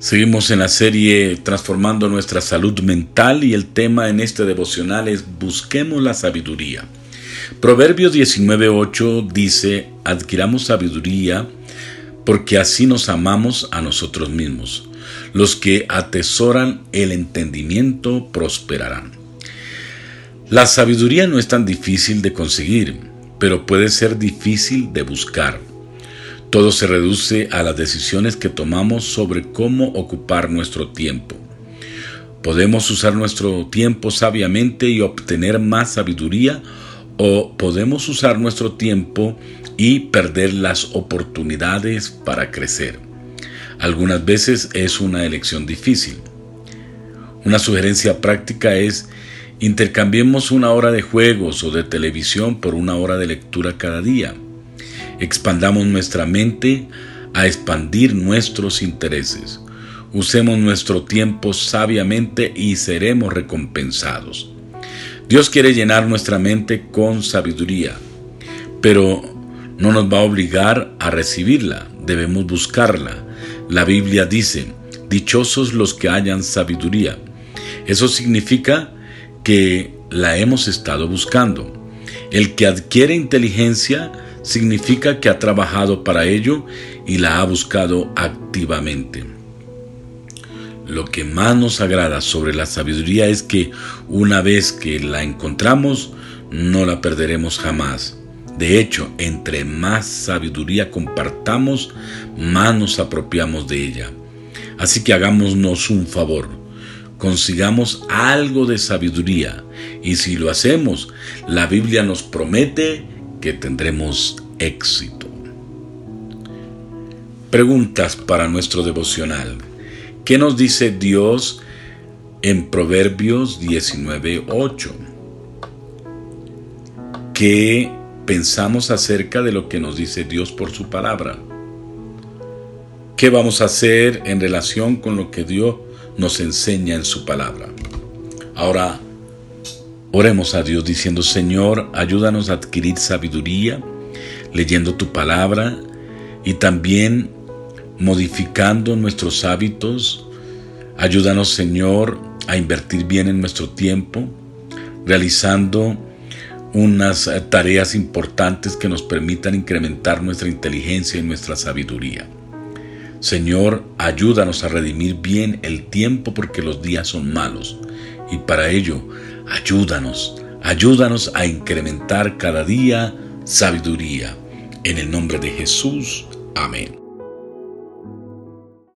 Seguimos en la serie Transformando nuestra salud mental y el tema en este devocional es Busquemos la sabiduría. Proverbios 19:8 dice, adquiramos sabiduría porque así nos amamos a nosotros mismos. Los que atesoran el entendimiento prosperarán. La sabiduría no es tan difícil de conseguir, pero puede ser difícil de buscar. Todo se reduce a las decisiones que tomamos sobre cómo ocupar nuestro tiempo. Podemos usar nuestro tiempo sabiamente y obtener más sabiduría o podemos usar nuestro tiempo y perder las oportunidades para crecer. Algunas veces es una elección difícil. Una sugerencia práctica es intercambiemos una hora de juegos o de televisión por una hora de lectura cada día. Expandamos nuestra mente a expandir nuestros intereses. Usemos nuestro tiempo sabiamente y seremos recompensados. Dios quiere llenar nuestra mente con sabiduría, pero no nos va a obligar a recibirla, debemos buscarla. La Biblia dice, dichosos los que hayan sabiduría. Eso significa que la hemos estado buscando. El que adquiere inteligencia significa que ha trabajado para ello y la ha buscado activamente. Lo que más nos agrada sobre la sabiduría es que una vez que la encontramos, no la perderemos jamás. De hecho, entre más sabiduría compartamos, más nos apropiamos de ella. Así que hagámonos un favor, consigamos algo de sabiduría y si lo hacemos, la Biblia nos promete que tendremos éxito. Preguntas para nuestro devocional. ¿Qué nos dice Dios en Proverbios 19:8? ¿Qué pensamos acerca de lo que nos dice Dios por su palabra? ¿Qué vamos a hacer en relación con lo que Dios nos enseña en su palabra? Ahora, Oremos a Dios diciendo, Señor, ayúdanos a adquirir sabiduría, leyendo tu palabra y también modificando nuestros hábitos. Ayúdanos, Señor, a invertir bien en nuestro tiempo, realizando unas tareas importantes que nos permitan incrementar nuestra inteligencia y nuestra sabiduría. Señor, ayúdanos a redimir bien el tiempo porque los días son malos y para ello Ayúdanos, ayúdanos a incrementar cada día sabiduría. En el nombre de Jesús. Amén.